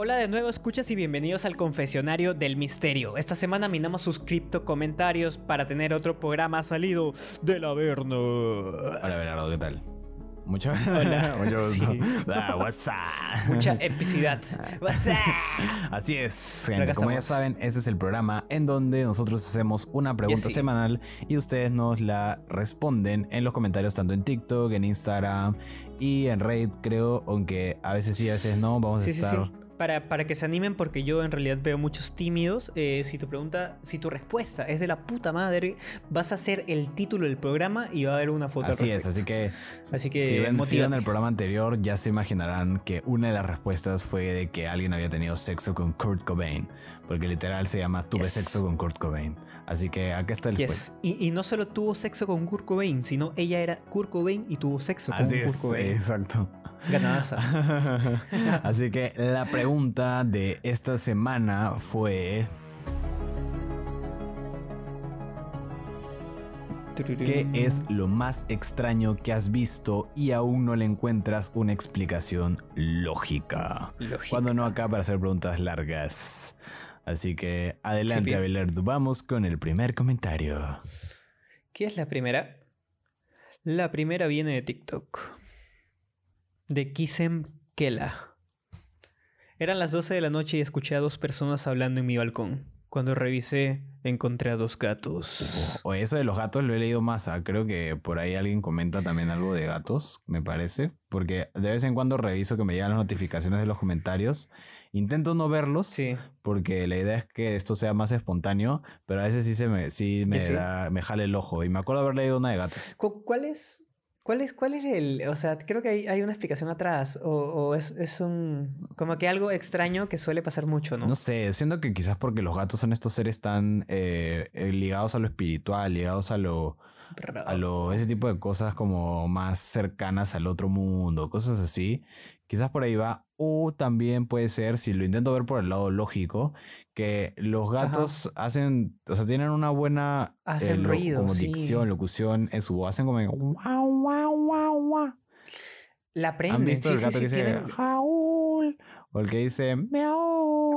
Hola de nuevo, escuchas y bienvenidos al confesionario del misterio. Esta semana minamos sus cripto comentarios para tener otro programa salido del Averno. Hola, Belardo, ¿qué tal? Mucho, Hola. mucho gusto. Sí. Ah, what's up? Mucha epicidad. What's up? Así es, gente. Como ya saben, ese es el programa en donde nosotros hacemos una pregunta semanal y ustedes nos la responden en los comentarios, tanto en TikTok, en Instagram y en Reddit, creo. Aunque a veces sí, a veces no. Vamos a sí, estar. sí. Para, para que se animen, porque yo en realidad veo muchos tímidos. eh, si tu pregunta, si tu respuesta es de la puta madre, vas a hacer el título del programa y va a haber una foto. Así es, así que, Así que si ven, ven el programa anterior ya se imaginarán que una de las respuestas fue de que alguien había tenido sexo con Kurt Cobain, porque literal se llama tuve Yes. sexo con Kurt Cobain. Así que acá está el Yes. Y, y no solo tuvo sexo con Kurt Cobain, sino ella era Kurt Cobain y tuvo sexo con Así Kurt es, Cobain. exacto. Ganadaza. Así que la pregunta de esta semana fue ¿Qué es lo más extraño que has visto y aún no le encuentras una explicación lógica? Lógica. Cuando no acá para hacer preguntas largas. Así que adelante, Abelardo. Vamos con el primer comentario. ¿Qué es la primera? La primera viene de TikTok. De Kisem Kela. Eran las 12 de la noche y escuché a dos personas hablando en mi balcón. Cuando revisé, encontré a dos gatos. O eso de los gatos lo he leído más. ah, Creo que por ahí alguien comenta también algo de gatos, me parece. Porque de vez en cuando reviso que me llegan las notificaciones de los comentarios. Intento no verlos. Sí. Porque la idea es que esto sea más espontáneo. Pero a veces sí se me, sí me ¿Que sí? da, me jala el ojo. Y me acuerdo haber leído una de gatos. Cu- ¿Cuál es? ¿Cuál es, ¿Cuál es el...? O sea, creo que hay, hay una explicación atrás. O, o es, es un... Como que algo extraño que suele pasar mucho, ¿no? No sé, siento que quizás porque los gatos son estos seres tan eh, eh, ligados a lo espiritual, ligados a lo, a lo, ese tipo de cosas como más cercanas al otro mundo, cosas así. Quizás por ahí va. O también puede ser, si lo intento ver por el lado lógico, que los gatos hacen, o sea, tienen una buena eh, ruido, como sí. dicción, locución en su voz, hacen como guau, guau, guau, guau. La aprenden. ¿Han visto sí, el sí, gato sí, que dice tienen-? O el que dice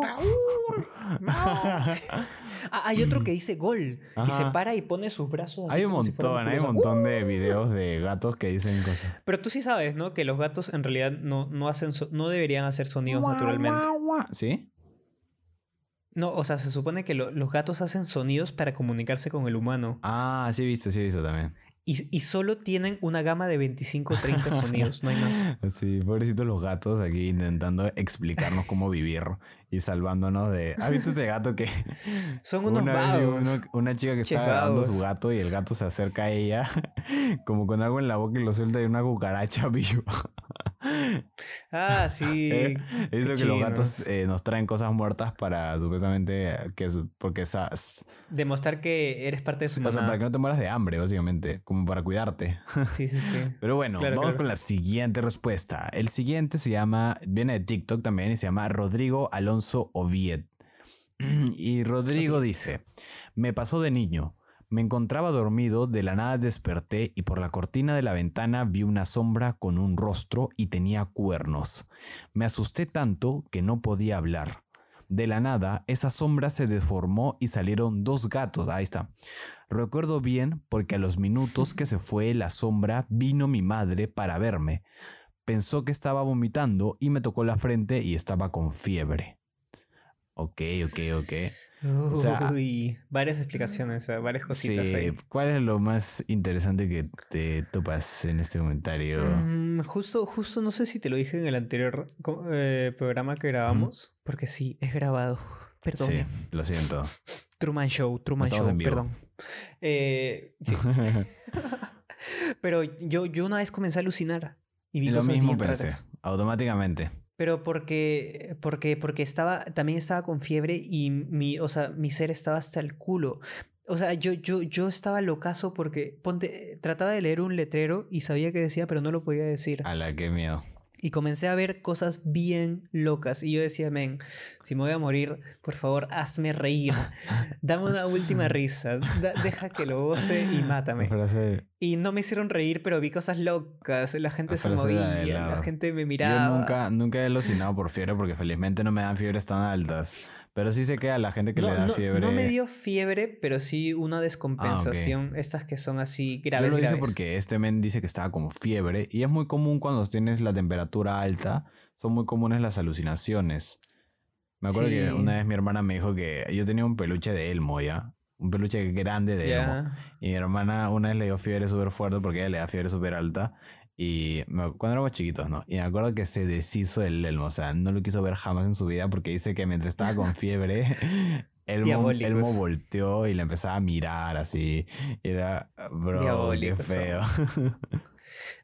Ah, hay otro que dice gol. Y se para y pone sus brazos así Hay un si montón, hay un montón de videos de gatos que dicen cosas. Pero tú sí sabes, ¿no? Que los gatos en realidad no, no hacen so- no deberían hacer sonidos naturalmente. ¿Sí? No, o sea, se supone que lo- los gatos hacen sonidos para comunicarse con el humano. Ah, sí he visto, sí he visto también. Y, y solo tienen una gama de 25 o 30 sonidos, no hay más. Sí, pobrecitos los gatos aquí intentando explicarnos cómo vivir y salvándonos de... ¿Has visto ese gato que... Son unos una, vagos. uno- una chica que grabando vagos. su gato y el gato se acerca a ella como con algo en la boca y lo suelta y una cucaracha viva. Ah, sí. Eh, visto que los gatos eh, nos traen cosas muertas para supuestamente que porque esas Demostrar que eres parte de su o sea, para que no te mueras de hambre básicamente como para cuidarte Sí, sí, sí. pero bueno Claro, vamos claro. con la siguiente respuesta el siguiente se llama viene de TikTok también y se llama Rodrigo Alonso Oviet y Rodrigo dice me pasó de niño me encontraba dormido, de la nada desperté y por la cortina de la ventana vi una sombra con un rostro y tenía cuernos. Me asusté tanto que no podía hablar. De la nada, esa sombra se deformó y salieron dos gatos. Ahí está. Recuerdo bien porque a los minutos que se fue la sombra vino mi madre para verme. Pensó que estaba vomitando y me tocó la frente y estaba con fiebre. Ok, ok, ok. O sea- Uy, varias explicaciones, sea, varias cositas Sí, ahí. ¿cuál es lo más interesante que te topas en este comentario? Mm, justo, justo no sé si te lo dije en el anterior eh, programa que grabamos, porque sí, es grabado. Perdón. Sí, lo siento. Truman Show, Truman Show, en vivo. perdón. Eh, sí. Pero yo, yo una vez comencé a alucinar. Y vi lo mismo pensé, raras. automáticamente. Pero porque, porque, porque estaba, también estaba con fiebre y mi, o sea, mi ser estaba hasta el culo. O sea, yo, yo, yo estaba locazo porque, ponte, trataba de leer un letrero y sabía que decía, pero no lo podía decir. A la que miedo. Y comencé a ver cosas bien locas. Y yo decía, men, si me voy a morir, por favor, hazme reír. Dame una última risa. Da- deja que lo goce y La mátame. frase, Y no me hicieron reír, pero vi cosas locas. La gente se movía, la- la gente me miraba. Yo nunca, nunca he alucinado por fiebre porque felizmente no me dan fiebres tan altas. Pero sí sé que a la gente que no, le da no- fiebre. no me dio fiebre, pero sí una descompensación. Estas que son así graves. Yo lo dije porque este men dice que estaba con fiebre y es muy común cuando tienes la temperatura alta, son muy comunes las alucinaciones. Me acuerdo que una vez mi hermana me dijo que yo tenía un peluche de Elmo ya, un peluche grande de Elmo. Y mi hermana una vez le dio fiebre súper fuerte porque ella le da fiebre súper alta. Y me- cuando éramos chiquitos, ¿no? Y me acuerdo que se deshizo el Elmo. O sea, no lo quiso ver jamás en su vida porque dice que mientras estaba con fiebre, Elmo. Elmo volteó y le empezaba a mirar así. Y era, bro, qué Diabólicos son. feo.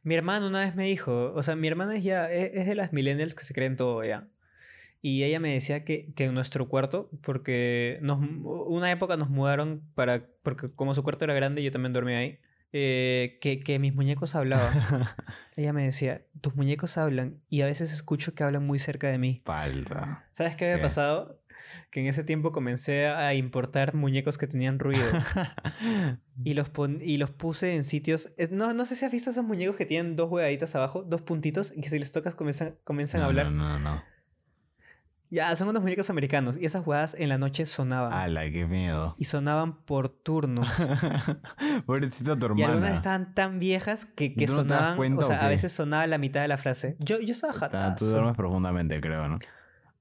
Mi hermano una vez me dijo, o sea, mi hermana es ya, es, es de las millennials que se creen todo ya. Y ella me decía que, que en nuestro cuarto, porque nos, una época nos mudaron para, porque como su cuarto era grande, yo también dormía ahí, eh, que, que mis muñecos hablaban. ella me decía, tus muñecos hablan y a veces escucho que hablan muy cerca de mí. Falta. ¿Sabes qué había ¿Qué? pasado? Que en ese tiempo comencé a importar muñecos que tenían ruido. Y los, pon- y los puse en sitios. no, no sé si has visto esos muñecos que tienen dos huevaditas abajo, dos puntitos, y que si les tocas comienzan, comienzan a No, hablar. No, no, no. Ya, son unos muñecos americanos. Y esas huevadas en la noche sonaban. Ala, qué miedo. Y sonaban por turnos. Pobrecita tu y algunas hermana. estaban tan viejas que, que ¿Tú no te das sonaban. cuenta o o sea, a veces sonaba la mitad de la frase. Yo, yo estaba jatazo. Tú duermes profundamente, creo, ¿no?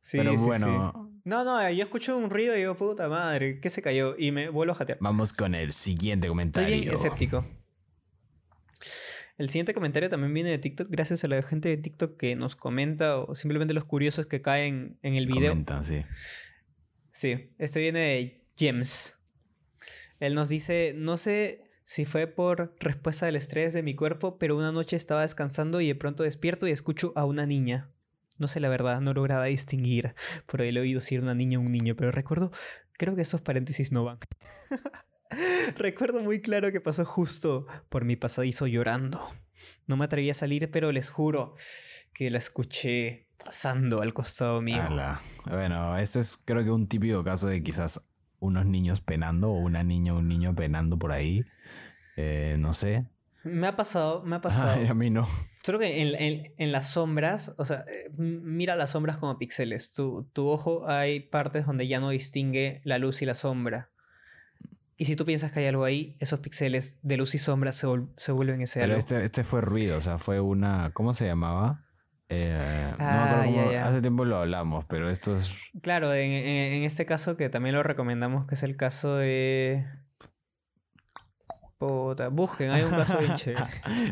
Sí, Pero sí, sí. bueno, No, no, yo escucho un ruido y digo, puta madre, ¿qué se cayó? Y me vuelvo a jatear. vamos con el siguiente Estoy comentario. bien escéptico. El siguiente comentario también viene de TikTok, gracias a la gente de TikTok que nos comenta o simplemente los curiosos que caen en el video. Comentan, sí. Sí, este viene de James. Él nos dice, no sé si fue por respuesta del estrés de mi cuerpo, pero una noche estaba descansando y de pronto despierto y escucho a una niña. No sé la verdad, no lograba distinguir por el oído si era una niña o un niño, pero recuerdo, creo que esos paréntesis no van. recuerdo muy claro que pasó justo por mi pasadizo llorando. No me atreví a salir, pero les juro que la escuché pasando al costado mío. Ala. Bueno, eso es creo que un típico caso de quizás unos niños penando o una niña o un niño penando por ahí. Eh, no sé. Me ha pasado, me ha pasado. Ay, a mí no. Creo que en, en- en las sombras, o sea, eh, mira las sombras como píxeles. Tu, tu ojo hay partes donde ya no distingue la luz y la sombra. Y si tú piensas que hay algo ahí, esos píxeles de luz y sombra se, se vuelven ese Pero algo. este, este fue ruido, o sea, fue una. ¿Cómo se llamaba? Eh, no Ah, acuerdo ya, ya. Hace tiempo lo hablamos, pero esto es. Claro, en, en- en este caso que también lo recomendamos, que es el caso de... Puta, busquen, hay un caso bien chévere.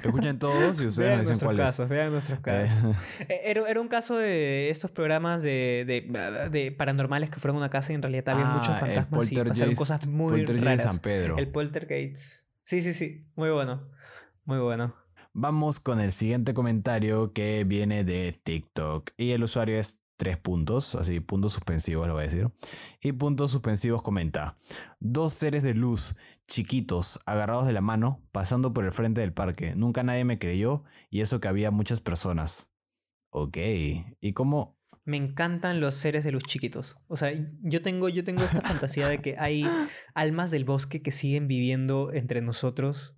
Escuchen todos y ustedes Vean dicen cuál es. casos, vean nuestros casos. Eh, Era, era un caso de estos programas de, de, de paranormales que fueron a una casa y en realidad había muchos Ah, el fantasmas y pasaron cosas muy raras. San Pedro. El poltergeist. Sí, sí, sí. Muy bueno. Muy bueno. Vamos con el siguiente comentario que viene de TikTok. Y el usuario es tres puntos, así puntos suspensivos lo voy a decir. Y puntos suspensivos comenta. Dos seres de luz chiquitos agarrados de la mano pasando por el frente del parque. Nunca nadie me creyó y eso que había muchas personas. Ok. ¿Y cómo? Me encantan los seres de luz chiquitos. O sea, yo tengo, yo tengo esta fantasía de que hay almas del bosque que siguen viviendo entre nosotros.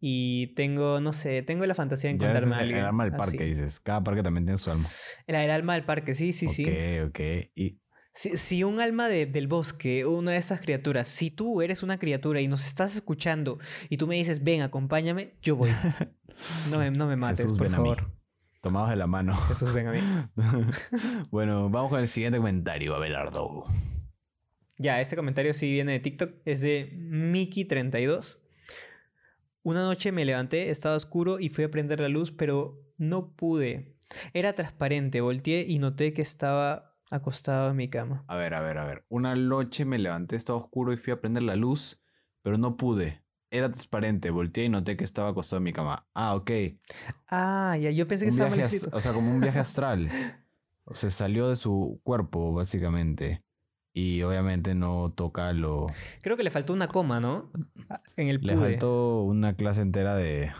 Y tengo, no sé, tengo la fantasía de encontrarme a es el, alguien. alma del parque, así. dices. Cada parque también tiene su alma. El, el alma del parque, sí, sí, sí. Ok, ok. Y Si, si un alma de- del bosque, una de esas criaturas, si tú eres una criatura y nos estás escuchando y tú me dices, ven, acompáñame, yo voy. No me, no me mates, Jesús por ven a mí. favor. Tomados de la mano. Jesús, ven a mí. bueno, vamos con el siguiente comentario, Abelardo. Ya, este comentario sí viene de TikTok, es de Miki32. Una noche me levanté, estaba oscuro y fui a prender la luz, pero no pude. Era transparente, volteé y noté que estaba acostado en mi cama. A ver, a ver, a ver. Una noche me levanté, estaba oscuro y fui a prender la luz, pero no pude. Era transparente, volteé y noté que estaba acostado en mi cama. Ah, ok. Ah, ya, yo pensé que Un estaba viaje, o sea, como un viaje astral. O sea, salió de su cuerpo, básicamente. Y obviamente no toca lo... Creo que le faltó una coma, ¿no? En el Le pude. faltó una clase entera de,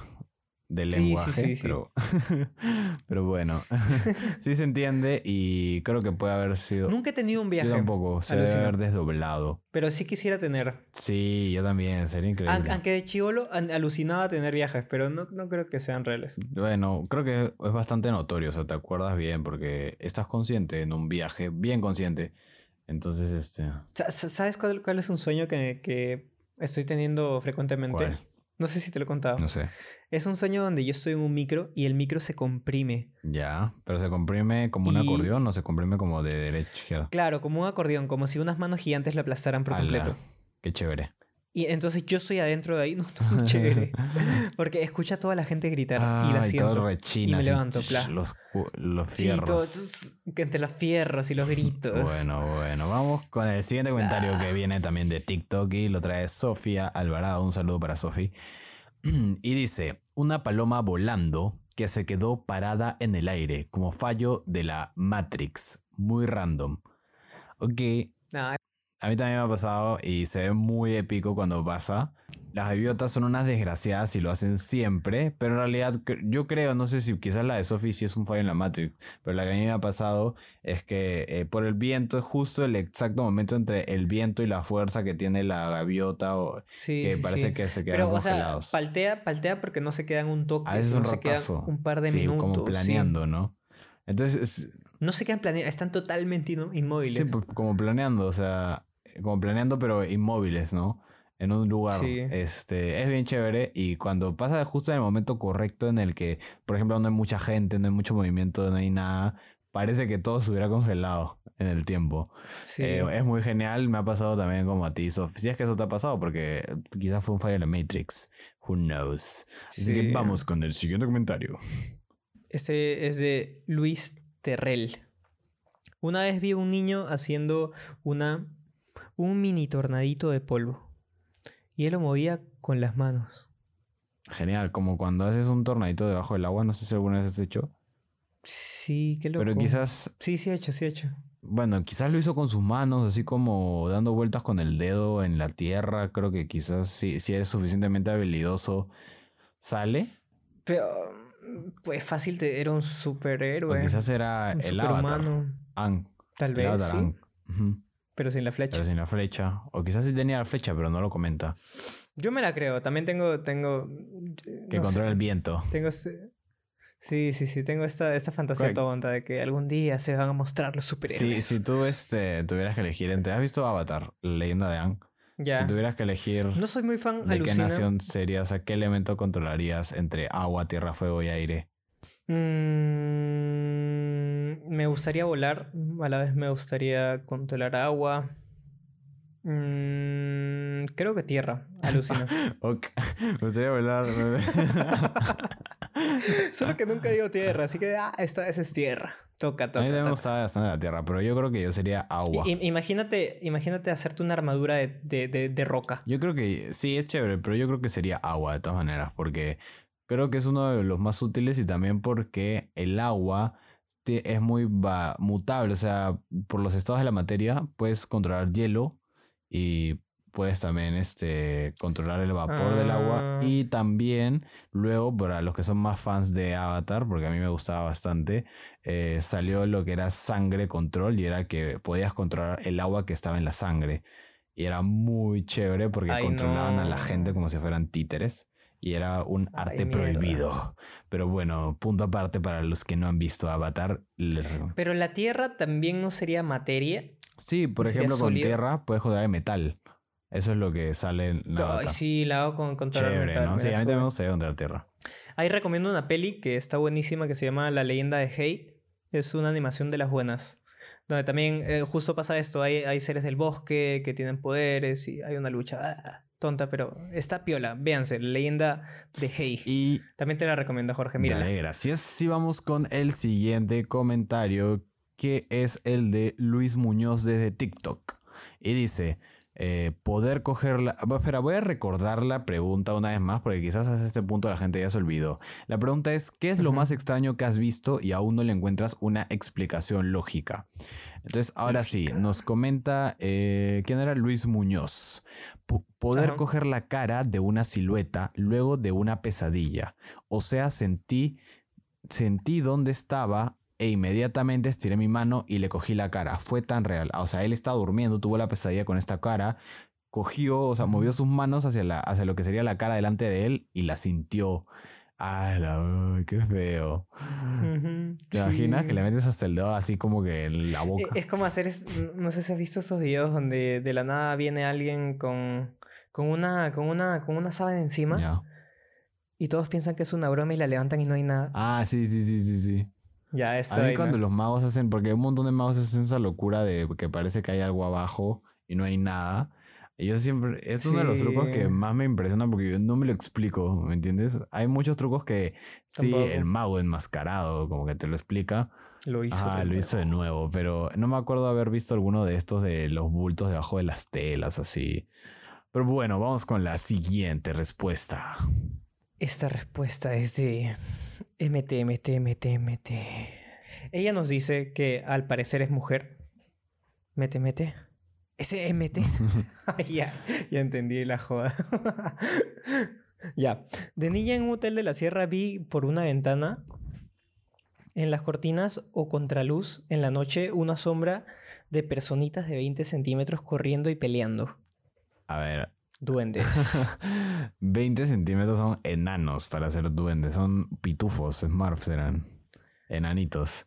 sí, lenguaje, sí, sí. pero, pero bueno, sí se entiende y creo que puede haber sido... Nunca he tenido un viaje. yo tampoco, se debe alucina. haber desdoblado. Pero sí quisiera tener. Sí, yo también, sería increíble. Aunque de chivolo alucinaba tener viajes, pero no, no creo que sean reales. Bueno, creo que es bastante notorio, o sea, te acuerdas bien porque estás consciente en un viaje, bien consciente. Entonces, este... Sa- sa- ¿Sabes cuál, cuál es un sueño que, que estoy teniendo frecuentemente? ¿Cuál? No sé si te lo he contado. No sé. Es un sueño donde yo estoy en un micro y el micro se comprime. Ya, pero se comprime como un acordeón o se comprime como de derecha. Claro, como un acordeón, como si unas manos gigantes lo aplastaran por Ala, completo. Qué chévere. Y entonces yo estoy adentro de ahí, no, está muy chévere. Porque escucha a toda la gente gritar y la Ah, y todo siento. rechina. y me levanto, los, los Sí, todo, fierros. tus- que entre los fierros y los gritos. Bueno, bueno, vamos con el siguiente comentario Ah. que viene también de TikTok y lo trae Sofía Alvarado. Un saludo para Sofi. Y dice, una paloma volando que se quedó parada en el aire como fallo de la Matrix. Muy random. Ok, Ah, a mí también me ha pasado y se ve muy épico cuando pasa. Las gaviotas son unas desgraciadas y lo hacen siempre, pero en realidad yo creo, no sé si quizás la de Sophie sí es un fallo en la Matrix, pero la que a mí me ha pasado es que eh, por el viento es justo el exacto momento entre el viento y la fuerza que tiene la gaviota o sí, que parece sí. que se quedan Pero, o sea, congelados. paltea, paltea porque no se quedan un toque, a veces sino un ratazo. un par de sí, minutos. como planeando, ¿no? Entonces, es- No se quedan planeando, están totalmente inmóviles. Sí, pues, como planeando, o sea, como planeando pero inmóviles, ¿no? En un lugar. Sí. Este, es bien chévere y cuando pasa justo en el momento correcto en el que, por ejemplo, no hay mucha gente, no hay mucho movimiento, no hay nada, parece que todo se hubiera congelado en el tiempo. Sí. Eh, es muy genial, me ha pasado también como a ti, Sof. Si es que eso te ha pasado, porque quizás fue un fallo de la Matrix. Who knows? Así Sí. que vamos con el siguiente comentario. Este es de Luis Terrell. Una vez vi a un niño haciendo una un mini tornadito de polvo. Y él lo movía con las manos. Genial, como cuando haces un tornadito debajo del agua, no sé si alguna vez has hecho. Sí, qué loco. Pero quizás Sí, sí he hecho, sí he hecho. Bueno, quizás lo hizo con sus manos, así como dando vueltas con el dedo en la tierra. Creo que quizás si, si eres suficientemente habilidoso, sale. Pero pues fácil, te, era un superhéroe. O quizás era el avatar. Ang. Tal el vez, avatar sí. Ang. Pero sin la flecha. Pero sin la flecha. O quizás sí tenía la flecha, pero no lo comenta. Yo me la creo. También tengo... tengo Que no controla el viento. Tengo... Sí, sí, sí. Tengo esta, esta fantasía tonta de que algún día se van a mostrar los superhéroes. si tú este, tuvieras que elegir entre... ¿Has visto Avatar? La leyenda de Ang. Ya. Si tuvieras que elegir No soy muy fan, de qué alucina. nación serías, sea, qué elemento controlarías entre agua, tierra, fuego y aire. Mm, me gustaría volar, a la vez me gustaría controlar agua. Mm, creo que tierra, alucina. Ok. Me gustaría volar. Solo que nunca digo tierra, así que ah, esta vez es tierra. Toca, A mí toca. también me toca. gustaba bastante la tierra, pero yo creo que yo sería agua. I- imagínate, imagínate hacerte una armadura de, de- de- de roca. Yo creo que sí, es chévere, pero yo creo que sería agua de todas maneras, porque creo que es uno de los más útiles y también porque el agua es muy mutable, o sea, por los estados de la materia puedes controlar hielo y puedes también este, controlar el vapor del agua Ah. y también luego para los que son más fans de Avatar, porque a mí me gustaba bastante, eh, salió lo que era sangre control y era que podías controlar el agua que estaba en la sangre. Y era muy chévere porque Ay, controlaban a la gente como si fueran títeres. Y era un Ay, arte mierda. prohibido. Pero bueno, punto aparte para los que no han visto Avatar. les. Pero la tierra también no sería materia. Sí, por ¿Sería ejemplo, con tierra puedes joder el metal. Eso es lo que sale en Ay, Avatar. sí, la hago con controlar Chévere, metal, ¿no? Sí, a mí también me gustaría controlar tierra. Ahí recomiendo una peli que está buenísima que se llama La leyenda de Hey. Es una animación de las buenas. Donde también eh, justo pasa esto. Hay, hay seres del bosque que tienen poderes y hay una lucha ah, tonta, pero está piola. Véanse, leyenda de Hey. Y También te la recomiendo, Jorge. Mira. Dale, gracias. Y vamos con el siguiente comentario, que es el de Luis Muñoz desde TikTok. Y dice, eh, poder cogerla. Espera, voy a recordar la pregunta una vez más porque quizás a este punto la gente ya se olvidó. La pregunta es, ¿qué es lo más extraño que has visto y aún no le encuentras una explicación lógica? Entonces, ahora sí, nos comenta, eh, ¿quién era Luis Muñoz? Po- poder coger la cara de una silueta luego de una pesadilla. O sea, sentí, sentí dónde estaba e inmediatamente estiré mi mano y le cogí la cara. Fue tan real. O sea, él estaba durmiendo, tuvo la pesadilla con esta cara, cogió, o sea, movió sus manos hacia, la, hacia lo que sería la cara delante de él y la sintió. ¡Ah, la, qué feo! ¿Te imaginas sí. que le metes hasta el dedo así como que en la E- boca? Es como hacer, es- no sé si has visto esos videos donde de la nada viene alguien con, con una, con una, con una sábana encima y todos piensan que es una broma y la levantan y no hay nada. Ah, sí, sí, sí, sí, sí. Ya, eso. A mí vaina. cuando los magos hacen, porque un montón de magos hacen esa locura de que parece que hay algo abajo y no hay nada. Y yo siempre, es uno de los trucos Sí. que más me impresiona porque yo no me lo explico, ¿me entiendes? Hay muchos trucos que sí, Tampoco. el mago enmascarado como que te lo explica. Lo hizo. Ah, lo hizo de nuevo. nuevo, pero no me acuerdo haber visto alguno de estos de los bultos debajo de las telas, así. Pero bueno, vamos con la siguiente respuesta. Esta respuesta es de MT, MT, MT, MT. Ella nos dice que al parecer es mujer. Mete, mete. Ese MT. Ya, ya entendí la joda. ya. De niña en un hotel de la sierra vi por una ventana en las cortinas o contraluz en la noche una sombra de personitas de 20 centímetros corriendo y peleando. A ver, Duendes. 20 centímetros son enanos para ser duendes. Son pitufos, Smurfs eran. Enanitos.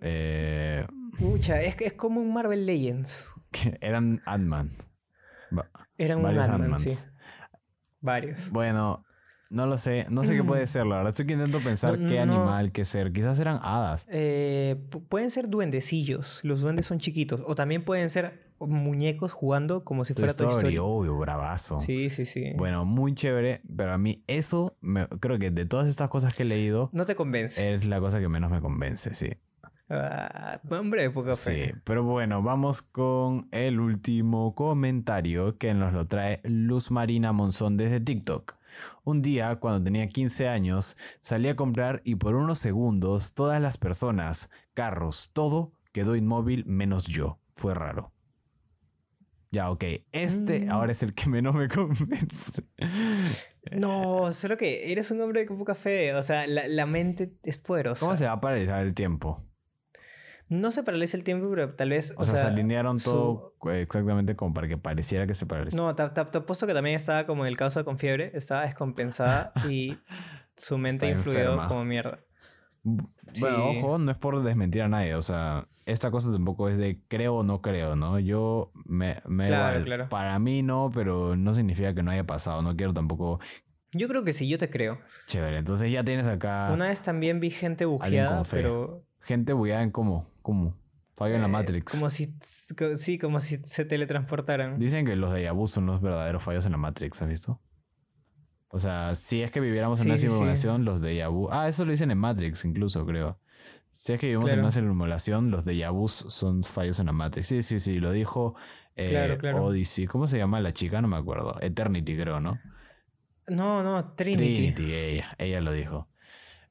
Eh, Pucha, es, que es como un Marvel Legends. eran Ant-Man. Eran un Varios Ant-Man, sí. Varios. Bueno, no lo sé. No sé qué puede ser, la verdad. Estoy intentando pensar No, qué no. animal, qué ser. Quizás eran hadas. Eh, pu- pueden ser duendecillos. Los duendes son chiquitos. O también pueden ser muñecos jugando como si Toy fuera Toy Story, Story. obvio, bravazo. Sí, sí, sí. Bueno, muy chévere, pero a mí eso, me- creo que de todas estas cosas que he leído, No te convence. es la cosa que menos me convence, sí. Ah, hombre poca Sí, fe. pero bueno, vamos con el último comentario que nos lo trae Luz Marina Monzón desde TikTok. Un día, cuando tenía 15 años, salí a comprar y por unos segundos todas las personas, carros, todo quedó inmóvil menos yo. Fue raro. Ya, ok. Este Mm. ahora es el que menos me convence. No, solo que eres un hombre de poca fe. O sea, la, la mente es poderosa. ¿Cómo se va a paralizar el tiempo? No se paraliza el tiempo, pero tal vez. O, sea, se alinearon su- todo exactamente como para que pareciera que se paraliza. No, te, te- te apuesto que también estaba como en el caso con fiebre, estaba descompensada y su mente Está influyó enferma. como mierda. Bueno, Sí. ojo, no es por desmentir a nadie, o sea, esta cosa tampoco es de creo o no creo, ¿no? Yo me, me Claro, igual. claro. Para mí no, pero no significa que no haya pasado, no quiero tampoco Yo creo que sí, yo te creo. chévere. Entonces ya tienes acá Una vez también vi gente bujeada, pero... gente bugueada en cómo, cómo, fallo en la eh, Matrix. Como si... co- Sí, como si se teletransportaran. Dicen que los de vu son los verdaderos fallos en la Matrix, ¿has visto? O sea, si es que viviéramos en Sí, una sí. simulación, los de vu Ah, eso lo dicen en Matrix incluso, creo. Si es que vivimos en una simulación, los de vus son fallos en la Matrix. Sí, sí, sí, lo dijo eh, Claro, claro. Odyssey. ¿Cómo se llama la chica? No me acuerdo. Eternity, creo, ¿no? No, no, Trinity. Trinity, ella, ella lo dijo.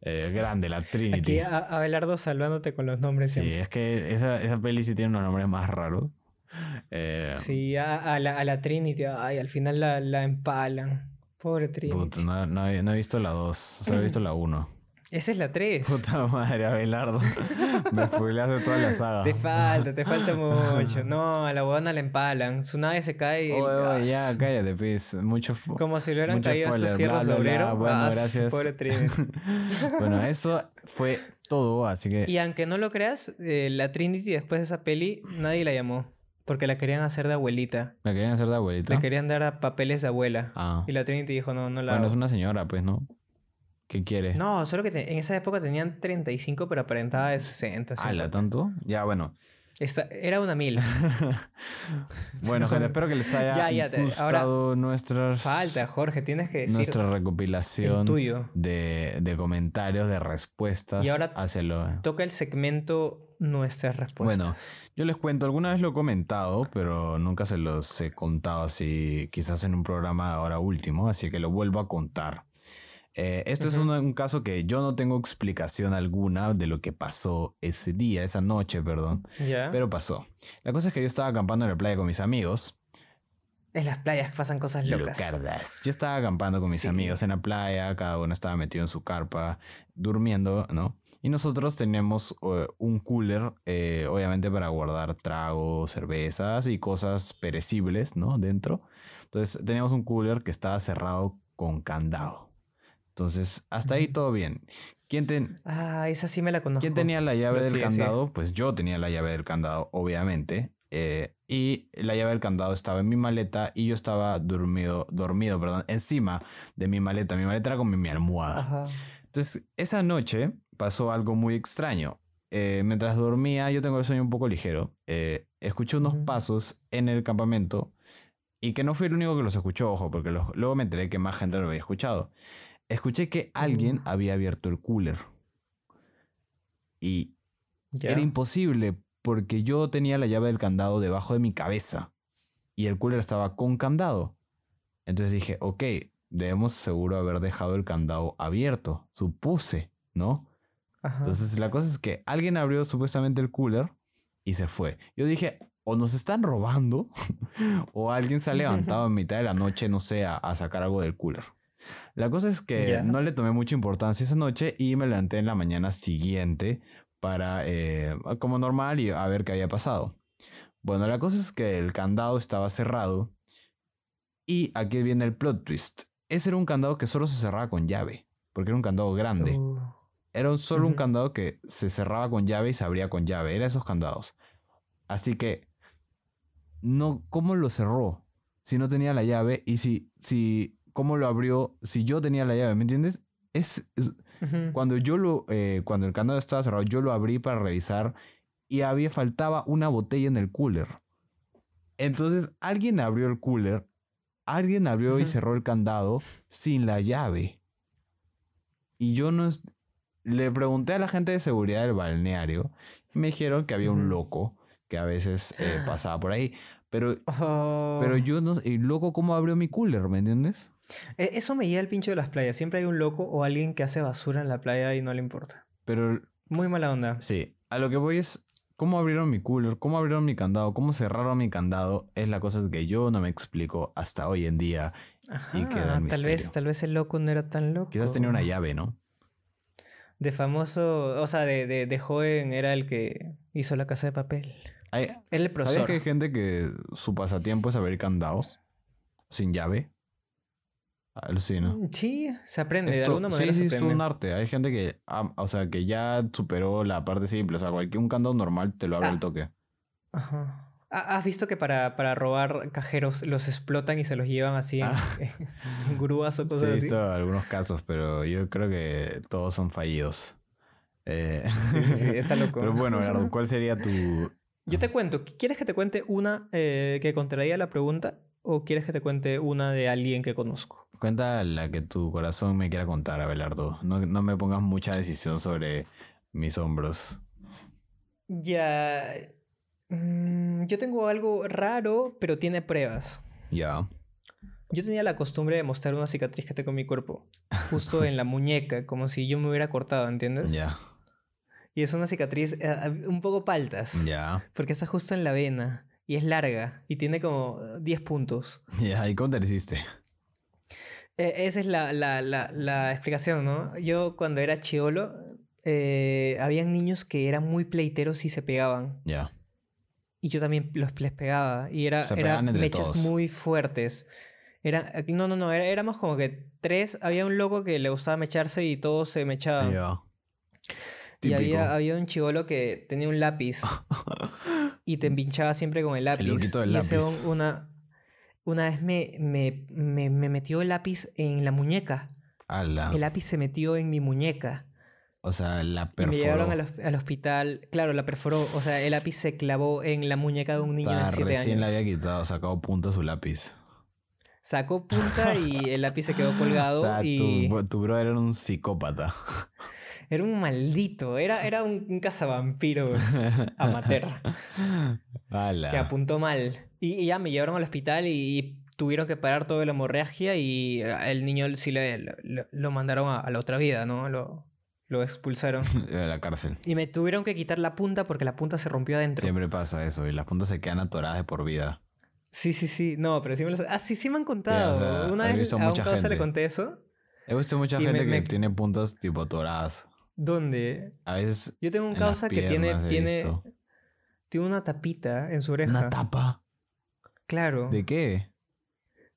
Eh, grande, la Trinity. Aquí a- Abelardo salvándote con los nombres. sí, siempre. es que esa, esa peli sí tiene unos nombres más raros. Eh, Sí, a, a la, a la Trinity. Ay, al final la, la empalan. Pobre Trinity. puta, no, no he, no he visto la 2, solo he visto la 1. Esa es la 3. Puta madre, Abelardo. Me spoileaste toda la saga. Te falta, te falta mucho. No, a la huevona la empalan. Su nave se cae oye, ya, cállate, pues. Mucho. Como si le hubieran caído estos fierros bla, de bla, bla. obrero. Bueno, ¡Ah, gracias. Pobre bueno, eso fue todo, así que. Y aunque no lo creas, eh, la Trinity después de esa peli nadie la llamó. Porque la querían hacer de abuelita. ¿Me querían hacer de abuelita? Le querían dar a papeles de abuela. Ah. Y la Trinity dijo, no, no la Bueno, hago". es una señora, pues, ¿no? ¿Qué quiere? No, solo que te- en esa época tenían 35, pero aparentaba de 60. ¿Ala 50. tanto? Ya, bueno. Esta- era una mil. Bueno, gente, espero que les haya Ya, ya, te- gustado nuestras, Falta, Jorge, tienes que decir nuestra recopilación tuyo. de, de comentarios, de respuestas Y ahora lo... Toca el segmento nuestras respuestas. Bueno, yo les cuento, alguna vez lo he comentado, pero nunca se los he contado así, quizás en un programa ahora último, así que lo vuelvo a contar. Eh, esto es un, un, caso que yo no tengo explicación alguna de lo que pasó ese día, esa noche, perdón. Pero pasó. La cosa es que yo estaba acampando en la playa con mis amigos. En las playas pasan cosas locas. Locardas. Yo estaba acampando con mis Sí. amigos en la playa, cada uno estaba metido en su carpa, durmiendo, ¿no? Y nosotros teníamos eh, un cooler, eh, obviamente para guardar tragos, cervezas y cosas perecibles, ¿no? Dentro. Entonces teníamos un cooler que estaba cerrado con candado. Entonces, hasta ahí todo bien. ¿Quién, ten- Ah, esa sí me la conozco. ¿Quién tenía la llave del candado? Pues yo tenía la llave del candado, obviamente. eh, y la llave del candado estaba en mi maleta y yo estaba dormido, dormido, perdón, encima de mi maleta. Mi maleta era como mi almohada. Ajá. Entonces, esa noche pasó algo muy extraño. Eh, mientras dormía, yo tengo el sueño un poco ligero. eh, escuché unos pasos en el campamento y que no fui el único que los escuchó, ojo, porque los- luego me enteré que más gente lo había escuchado. Escuché que alguien Uh. había abierto el cooler. Y era imposible porque yo tenía la llave del candado debajo de mi cabeza y el cooler estaba con candado. Entonces dije, ok, debemos seguro haber dejado el candado abierto, supuse, ¿no? Ajá. Entonces la cosa es que alguien abrió supuestamente el cooler y se fue. Yo dije, o nos están robando o alguien se ha levantado en mitad de la noche, no sé, a, a sacar algo del cooler. La cosa es que no le tomé mucha importancia esa noche y me levanté en la mañana siguiente para, eh, como normal, y a ver qué había pasado. Bueno, la cosa es que el candado estaba cerrado y aquí viene el plot twist. Ese era un candado que solo se cerraba con llave, porque era un candado grande. Uh, Era solo un candado que se cerraba con llave y se abría con llave. Era esos candados. Así que, no, ¿cómo lo cerró? Si no tenía la llave y si, si, ¿cómo lo abrió? Si yo tenía la llave, ¿me entiendes? Es, cuando yo lo, eh, cuando el candado estaba cerrado, yo lo abrí para revisar y había, faltaba una botella en el cooler. Entonces, alguien abrió el cooler, alguien abrió y cerró el candado sin la llave. Y yo no... es- Le pregunté a la gente de seguridad del balneario y me dijeron que había un loco que a veces eh, pasaba por ahí. Pero, Oh. pero yo no... ¿El loco cómo abrió mi cooler? ¿Me entiendes? E- Eso me lleva al pincho de las playas. Siempre hay un loco o alguien que hace basura en la playa y no le importa. Pero Muy mala onda. Sí, a lo que voy es cómo abrieron mi cooler, cómo abrieron mi candado, cómo cerraron mi candado, es la cosa que yo no me explico hasta hoy en día. Y queda el Ajá, tal vez, tal vez el loco no era tan loco. Quizás tenía una llave, ¿no? De famoso, o sea, de, de, de joven era el que hizo la casa de papel. Hay- el ¿Sabías profesor. que hay gente que su pasatiempo es abrir candados sin llave? Alucina. Mm, Sí, se aprende, de alguna manera sí, sí, se es un arte. Hay gente que, ah, o sea, que ya superó la parte simple. O sea, cualquier un candado normal te lo abre Ah. el toque. Ajá. ¿Has visto que para, para robar cajeros los explotan y se los llevan así en, Ah. en grúas o Sí, cosas he visto algunos casos, pero yo creo que todos son fallidos. Eh, Sí, sí, sí, está loco. Pero bueno, Gerardo, ¿cuál sería tu, Yo te cuento, ¿quieres que te cuente una eh, que contraría la pregunta o quieres que te cuente una de alguien que conozco? Cuenta la que tu corazón me quiera contar, Abelardo. No, no me pongas mucha decisión sobre mis hombros. Ya. mm, yo tengo algo raro, pero tiene pruebas. Ya. Yo tenía la costumbre de mostrar una cicatriz que tengo en mi cuerpo, justo en la muñeca, como si yo me hubiera cortado, ¿entiendes? Ya. Y es una cicatriz eh, un poco paltas, Ya. porque está justo en la vena y es larga y tiene como 10 puntos. Ya. ¿Y cómo te hiciste? Eh, esa es la, la, la, la explicación, ¿no? Yo cuando era chiolo, eh, habían niños que eran muy pleiteros y se pegaban. Ya. Y yo también los, les pegaba. Y era, Se era pegaban entre mechas todos. muy fuertes. Era, no, no, no, era- éramos como que tres. Había un loco que le gustaba mecharse y todos se mechaban. Y había, había un chivolo que tenía un lápiz y te empinchaba siempre con el lápiz. loquito del lápiz. una, una vez me, me, me, me metió el lápiz en la muñeca. Ala. El lápiz se metió en mi muñeca. O sea, la Y me llevaron perforó. al, al hospital. Claro, la perforó. O sea, el lápiz se clavó en la muñeca de un niño de 7 recién años. le había quitado, sacado punta su lápiz. Sacó punta y el lápiz se quedó colgado. o sea, y tu, tu brother era un psicópata. Era un maldito. Era, era un, un cazavampiros amateur. Ala. Que apuntó mal. Y, y ya me llevaron al hospital y, y tuvieron que parar toda la hemorragia y el niño sí le, lo, lo mandaron a, a la otra vida, ¿no? Lo, lo expulsaron. De la cárcel. Y me tuvieron que quitar la punta porque la punta se rompió adentro. Siempre pasa eso y las puntas se quedan atoradas de por vida. Sí, sí, sí. No, pero sí me lo... Ah, sí, sí me han contado. o sea, Una vez a un causa le conté eso. He visto mucha Y gente me- que me- tiene puntas tipo atoradas. ¿Dónde? A veces Yo tengo un causa que tiene, tiene, visto. tiene una tapita en su oreja. ¿Una tapa? Claro. ¿De qué?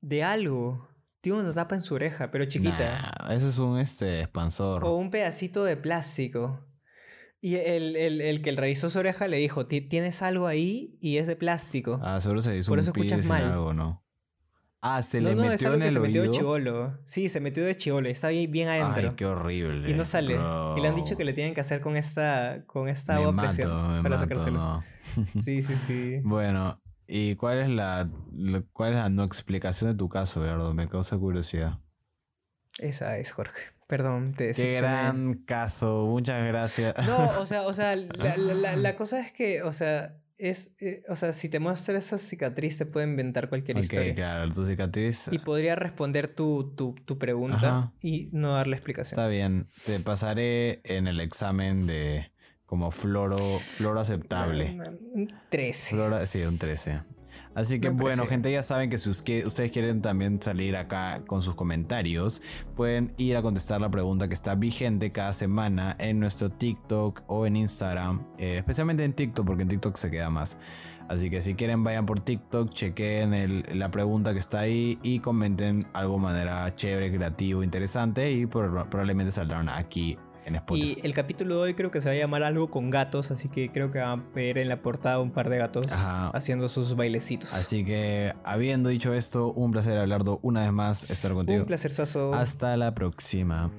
De algo. Tiene una tapa en su oreja, pero chiquita. Nah, ese es un este expansor. O un pedacito de plástico. Y el, el, el que revisó su oreja le dijo, "Ti- tienes algo ahí y es de plástico. Ah, seguro se hizo Por un eso escuchas mal. algo, ¿no? Ah, se no, le no, es metió algo en que el se metió de chivolo. Sí, se metió de chivolo. Está bien, bien adentro. Ay, qué horrible. y no sale. Y le han dicho que le tienen que hacer con esta, con esta Me agua a mato, presión me para mato, sacárselo. no. Sí, sí, sí. Bueno, ¿y cuál es la, la- cuál es la no explicación de tu caso, Gerardo? Me causa curiosidad. Esa es, Jorge. Perdón, te Qué gran caso, muchas gracias. No, o sea, o sea, la, la- la- la cosa es que, o sea, es, eh, o sea, si te muestra esa cicatriz te puede inventar cualquier ok, historia. claro, tu cicatriz Y podría responder tu, tu, tu pregunta Ajá. y no darle explicación. está bien. Te pasaré en el examen de como floro, floro aceptable. Un 13. Flora, sí, un 13. Así que bueno, gente, ya saben que si ustedes quieren también salir acá con sus comentarios, pueden ir a contestar la pregunta que está vigente cada semana en nuestro TikTok o en Instagram, eh, especialmente en TikTok, porque en TikTok se queda más. Así que si quieren, vayan por TikTok, chequen el- la pregunta que está ahí y comenten algo de manera chévere, creativo, interesante y por- probablemente saldrán aquí en Spotify. Y el capítulo de hoy creo que se va a llamar algo con gatos, así que creo que van a ver en la portada un par de gatos Ajá. haciendo sus bailecitos. Así que, habiendo dicho esto, un placer, Abelardo, una vez más estar contigo. Un placer, Saso. Hasta la próxima.